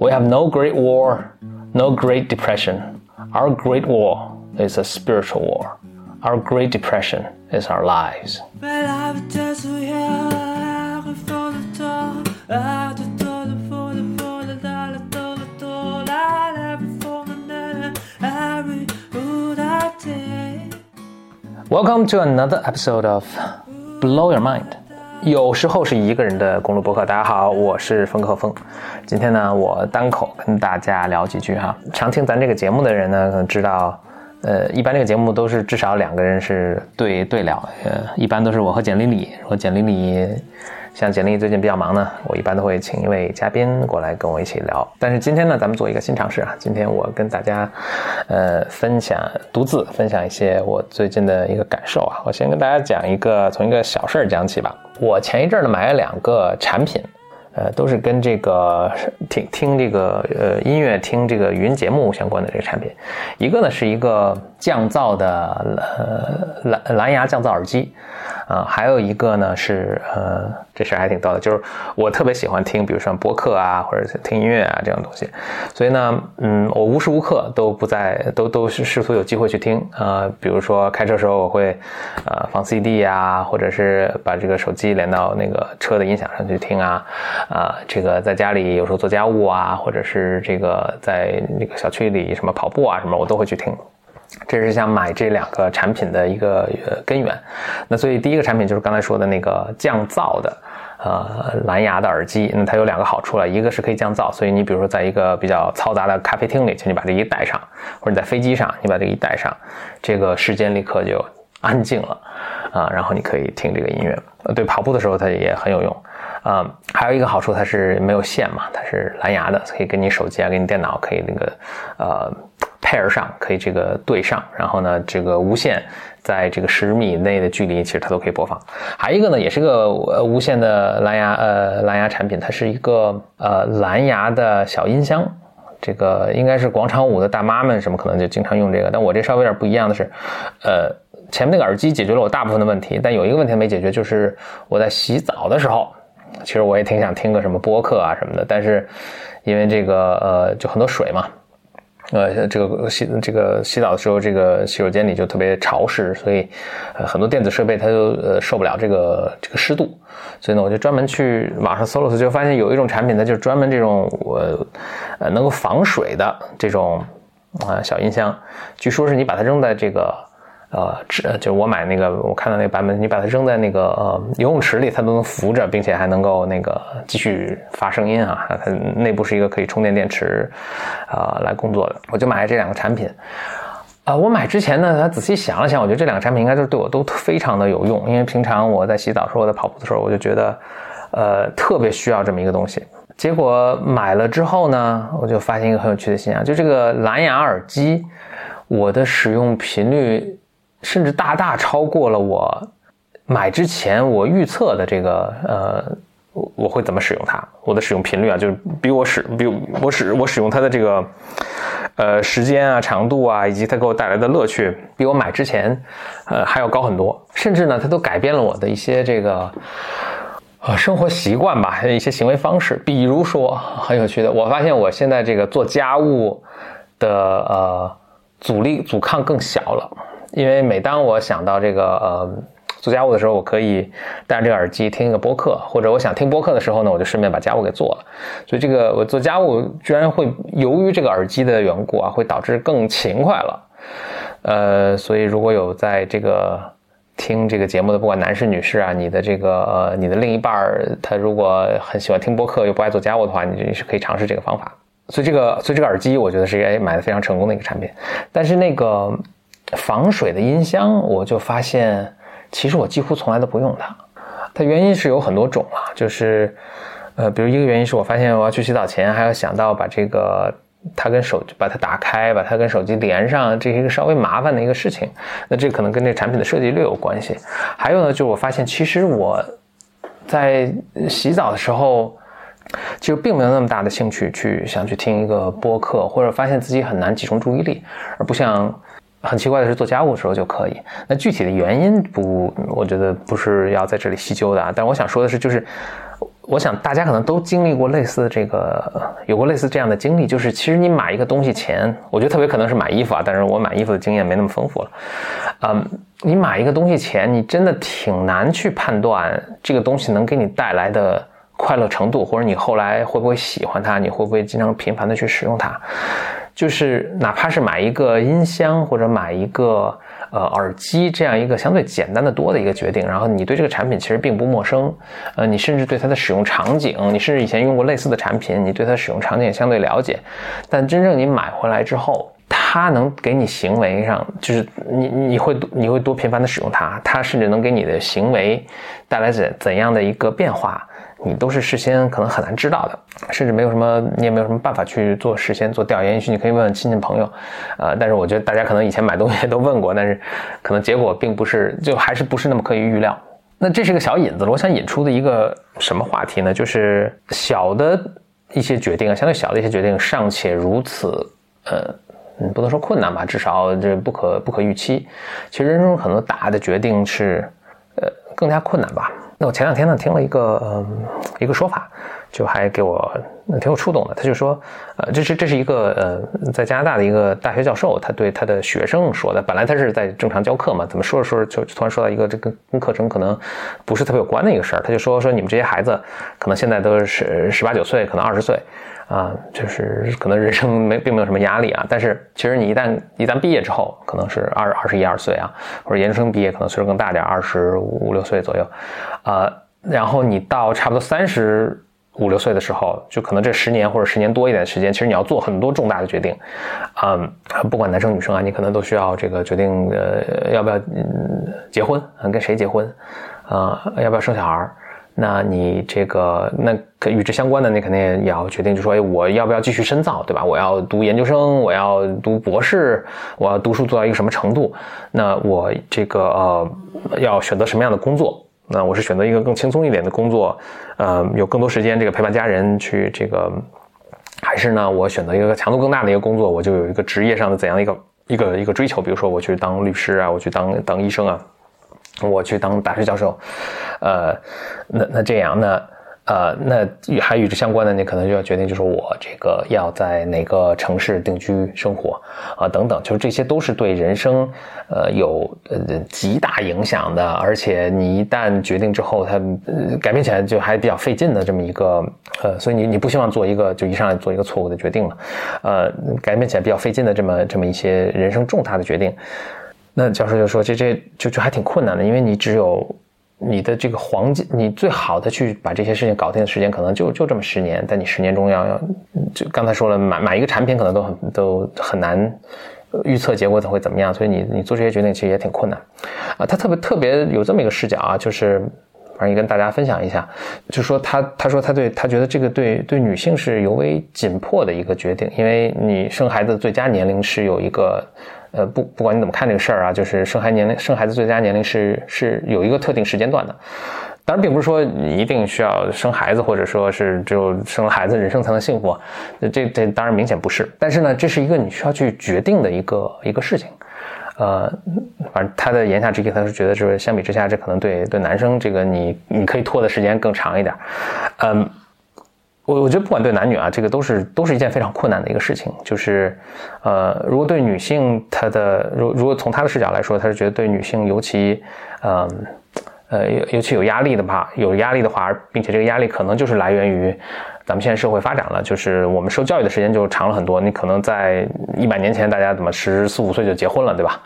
We have no great war, no great depression. Our great war is a spiritual war. Our great depression is our lives. Welcome to another episode of Blow Your Mind。有时候是一个人的公路博客。大家好，我是风克峰。今天呢，我单口跟大家聊几句哈。常听咱这个节目的人呢，可能知道，呃，一般这个节目都是至少两个人是对对聊，呃，一般都是我和简丽丽。我简丽丽像简历最近比较忙呢，我一般都会请一位嘉宾过来跟我一起聊。但是今天呢，咱们做一个新尝试啊，今天我跟大家，呃，分享独自分享一些我最近的一个感受啊。我先跟大家讲一个，从一个小事儿讲起吧。我前一阵儿呢买了两个产品，呃，都是跟这个听听这个呃音乐、听这个语音节目相关的这个产品。一个呢是一个降噪的呃蓝蓝牙降噪耳机。啊，还有一个呢是，呃，这事儿还挺逗的，就是我特别喜欢听，比如说播客啊，或者听音乐啊这样东西，所以呢，嗯，我无时无刻都不在，都都试图有机会去听，啊，比如说开车时候我会，呃，放 CD 呀，或者是把这个手机连到那个车的音响上去听啊，啊，这个在家里有时候做家务啊，或者是这个在那个小区里什么跑步啊什么，我都会去听。这是想买这两个产品的一个呃根源，那所以第一个产品就是刚才说的那个降噪的，呃蓝牙的耳机，那它有两个好处了，一个是可以降噪，所以你比如说在一个比较嘈杂的咖啡厅里，请你把这一戴上，或者你在飞机上，你把这一戴上，这个时间立刻就安静了，啊，然后你可以听这个音乐，对跑步的时候它也很有用，啊，还有一个好处它是没有线嘛，它是蓝牙的，可以跟你手机啊，跟你电脑可以那个呃。Pair 上可以这个对上，然后呢，这个无线在这个十米内的距离，其实它都可以播放。还有一个呢，也是个呃无线的蓝牙呃蓝牙产品，它是一个呃蓝牙的小音箱。这个应该是广场舞的大妈们什么可能就经常用这个，但我这稍微有点不一样的是，呃，前面那个耳机解决了我大部分的问题，但有一个问题没解决，就是我在洗澡的时候，其实我也挺想听个什么播客啊什么的，但是因为这个呃就很多水嘛。呃，这个洗这个洗澡的时候，这个洗手间里就特别潮湿，所以呃很多电子设备它就呃受不了这个这个湿度，所以呢，我就专门去网上搜了搜，就发现有一种产品，它就是专门这种我呃能够防水的这种啊小音箱，据说是你把它扔在这个。呃，只就我买那个，我看到那个版本，你把它扔在那个呃游泳池里，它都能浮着，并且还能够那个继续发声音啊。它内部是一个可以充电电池，啊来工作的。我就买了这两个产品。啊，我买之前呢，他仔细想了想，我觉得这两个产品应该都对我都非常的有用，因为平常我在洗澡时候，我在跑步的时候，我就觉得，呃，特别需要这么一个东西。结果买了之后呢，我就发现一个很有趣的现象，就这个蓝牙耳机，我的使用频率。甚至大大超过了我买之前我预测的这个呃，我会怎么使用它？我的使用频率啊，就是比我使比我使我使用它的这个呃时间啊、长度啊，以及它给我带来的乐趣，比我买之前呃还要高很多。甚至呢，它都改变了我的一些这个呃生活习惯吧，一些行为方式。比如说很有趣的，我发现我现在这个做家务的呃阻力阻抗更小了。因为每当我想到这个呃做家务的时候，我可以戴上这个耳机听一个播客，或者我想听播客的时候呢，我就顺便把家务给做了。所以这个我做家务居然会由于这个耳机的缘故啊，会导致更勤快了。呃，所以如果有在这个听这个节目的，不管男士女士啊，你的这个呃你的另一半儿他如果很喜欢听播客又不爱做家务的话，你你是可以尝试这个方法。所以这个所以这个耳机我觉得是哎买的非常成功的一个产品，但是那个。防水的音箱，我就发现，其实我几乎从来都不用它。它原因是有很多种啊，就是，呃，比如一个原因是我发现我要去洗澡前还要想到把这个它跟手把它打开，把它跟手机连上，这是一个稍微麻烦的一个事情。那这可能跟这产品的设计略有关系。还有呢，就是我发现其实我在洗澡的时候，就并没有那么大的兴趣去想去听一个播客，或者发现自己很难集中注意力，而不像。很奇怪的是，做家务的时候就可以。那具体的原因不，我觉得不是要在这里细究的啊。但我想说的是，就是我想大家可能都经历过类似这个，有过类似这样的经历，就是其实你买一个东西前，我觉得特别可能是买衣服啊，但是我买衣服的经验没那么丰富了。嗯，你买一个东西前，你真的挺难去判断这个东西能给你带来的快乐程度，或者你后来会不会喜欢它，你会不会经常频繁的去使用它。就是哪怕是买一个音箱或者买一个呃耳机这样一个相对简单的多的一个决定，然后你对这个产品其实并不陌生，呃，你甚至对它的使用场景，你甚至以前用过类似的产品，你对它使用场景也相对了解，但真正你买回来之后，它能给你行为上，就是你你会你会多频繁的使用它，它甚至能给你的行为带来怎怎样的一个变化。你都是事先可能很难知道的，甚至没有什么，你也没有什么办法去做事先做调研。也许你可以问问亲戚朋友，呃，但是我觉得大家可能以前买东西都问过，但是可能结果并不是，就还是不是那么可以预料。那这是个小引子，我想引出的一个什么话题呢？就是小的一些决定啊，相对小的一些决定尚且如此，呃，不能说困难吧，至少这不可不可预期。其实人生中很多大的决定是，呃，更加困难吧。那我前两天呢听了一个嗯一个说法，就还给我挺有触动的。他就说，呃，这是这是一个呃在加拿大的一个大学教授，他对他的学生说的。本来他是在正常教课嘛，怎么说着说着就突然说到一个这个跟课程可能不是特别有关的一个事儿。他就说说你们这些孩子可能现在都是十八九岁，可能二十岁。啊，就是可能人生没并没有什么压力啊，但是其实你一旦一旦毕业之后，可能是二二十一二岁啊，或者研究生毕业可能岁数更大点，二十五六岁左右，啊，然后你到差不多三十五六岁的时候，就可能这十年或者十年多一点的时间，其实你要做很多重大的决定，嗯，不管男生女生啊，你可能都需要这个决定，呃，要不要嗯结婚，跟谁结婚，啊，要不要生小孩那你这个那可与之相关的，你肯定也要决定，就说，哎，我要不要继续深造，对吧？我要读研究生，我要读博士，我要读书做到一个什么程度？那我这个呃，要选择什么样的工作？那我是选择一个更轻松一点的工作，呃，有更多时间这个陪伴家人去这个，还是呢，我选择一个强度更大的一个工作，我就有一个职业上的怎样的一个一个一个追求？比如说，我去当律师啊，我去当当医生啊。我去当大学教授，呃，那那这样，那呃，那与还与之相关的，你可能就要决定，就是我这个要在哪个城市定居生活啊，等等，就是这些都是对人生呃有呃极大影响的，而且你一旦决定之后，它改变起来就还比较费劲的这么一个呃，所以你你不希望做一个就一上来做一个错误的决定了，呃，改变起来比较费劲的这么这么一些人生重大的决定。那教授就说：“这这就就还挺困难的，因为你只有你的这个黄金，你最好的去把这些事情搞定的时间，可能就就这么十年。但你十年中要要，就刚才说了，买买一个产品可能都很都很难预测结果会怎么样，所以你你做这些决定其实也挺困难啊。他特别特别有这么一个视角啊，就是反正也跟大家分享一下，就说他他说他对他觉得这个对对女性是尤为紧迫的一个决定，因为你生孩子的最佳年龄是有一个。”呃，不，不管你怎么看这个事儿啊，就是生孩年龄，生孩子最佳年龄是是有一个特定时间段的。当然，并不是说你一定需要生孩子，或者说是只有生了孩子，人生才能幸福。这这当然明显不是。但是呢，这是一个你需要去决定的一个一个事情。呃，反正他的言下之意，他是觉得是相比之下，这可能对对男生这个你你可以拖的时间更长一点。嗯。我我觉得不管对男女啊，这个都是都是一件非常困难的一个事情。就是，呃，如果对女性，她的如如果从她的视角来说，她是觉得对女性尤其，嗯，呃，尤尤其有压力的吧，有压力的话，并且这个压力可能就是来源于咱们现在社会发展了，就是我们受教育的时间就长了很多。你可能在一百年前，大家怎么十四五岁就结婚了，对吧？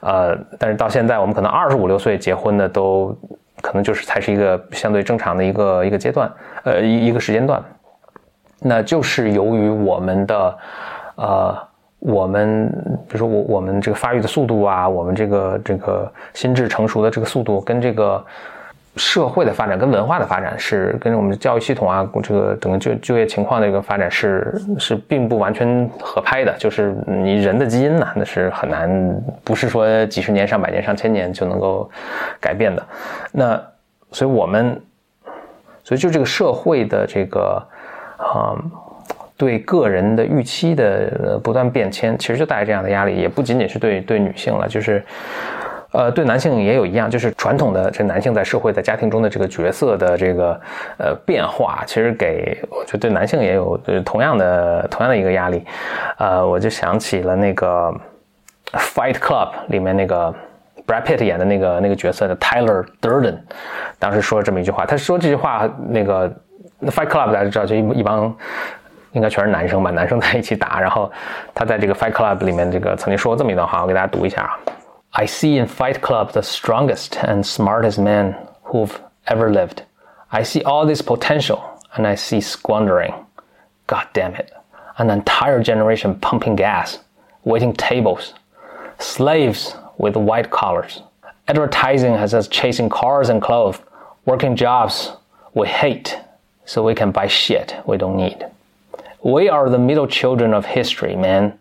呃，但是到现在，我们可能二十五六岁结婚的都可能就是才是一个相对正常的一个一个阶段，呃，一一个时间段。那就是由于我们的，呃，我们比如说我我们这个发育的速度啊，我们这个这个心智成熟的这个速度，跟这个社会的发展、跟文化的发展是跟我们的教育系统啊，这个整个就就业情况的一个发展是是并不完全合拍的。就是你人的基因呢，那是很难，不是说几十年、上百年、上千年就能够改变的。那所以我们，所以就这个社会的这个。啊，对个人的预期的不断变迁，其实就带来这样的压力，也不仅仅是对对女性了，就是，呃，对男性也有一样，就是传统的这男性在社会在家庭中的这个角色的这个呃变化，其实给我觉得对男性也有同样的同样的一个压力。呃，我就想起了那个《Fight Club》里面那个 Brad Pitt 演的那个那个角色的 Tyler Durden，当时说了这么一句话，他说这句话那个Fight Club 大家知道就一一帮。应该全是男生吧，男生在一起打。然后他在这个 Fight Club 里面，这个曾经说过这么一段话，我给大家读一下啊。I see in Fight Club the strongest and smartest men who've ever lived. I see all this potential and I see squandering. God damn it. An entire generation pumping gas, waiting tables, slaves with white collars. Advertising has us chasing cars and clothes, working jobs we hate so we can buy shit we don't need. We are the middle children of history, man.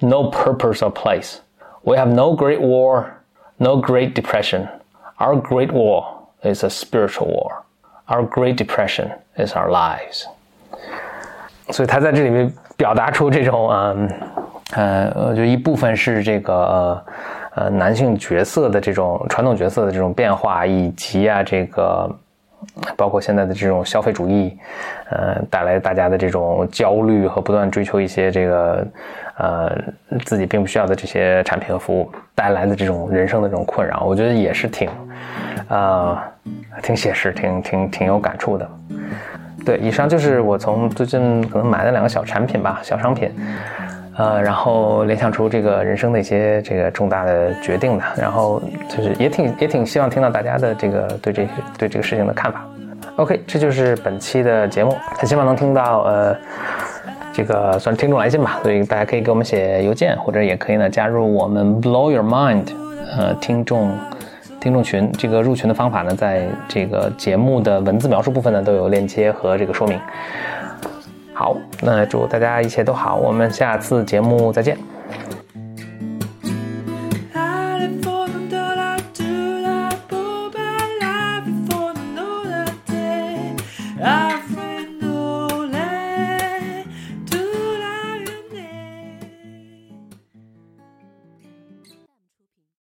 No purpose or place. We have no great war, no great depression. Our great war is a spiritual war. Our great depression is our lives. 所以他在这里面表达出这种嗯呃，我觉得一部分是这个呃呃男性角色的这种传统角色的这种变化，以及啊这个 包括现在的这种消费主义，呃，带来大家的这种焦虑和不断追求一些这个，呃，自己并不需要的这些产品和服务带来的这种人生的这种困扰，我觉得也是挺，呃，挺写实，挺挺挺有感触的。对，以上就是我从最近可能买的两个小产品吧，小商品。呃，然后联想出这个人生的一些这个重大的决定的，然后就是也挺也挺希望听到大家的这个对这些对这个事情的看法。OK，这就是本期的节目，很希望能听到呃这个算是听众来信吧，所以大家可以给我们写邮件，或者也可以呢加入我们 Blow Your Mind 呃听众听众群。这个入群的方法呢，在这个节目的文字描述部分呢都有链接和这个说明。好，那祝大家一切都好，我们下次节目再见。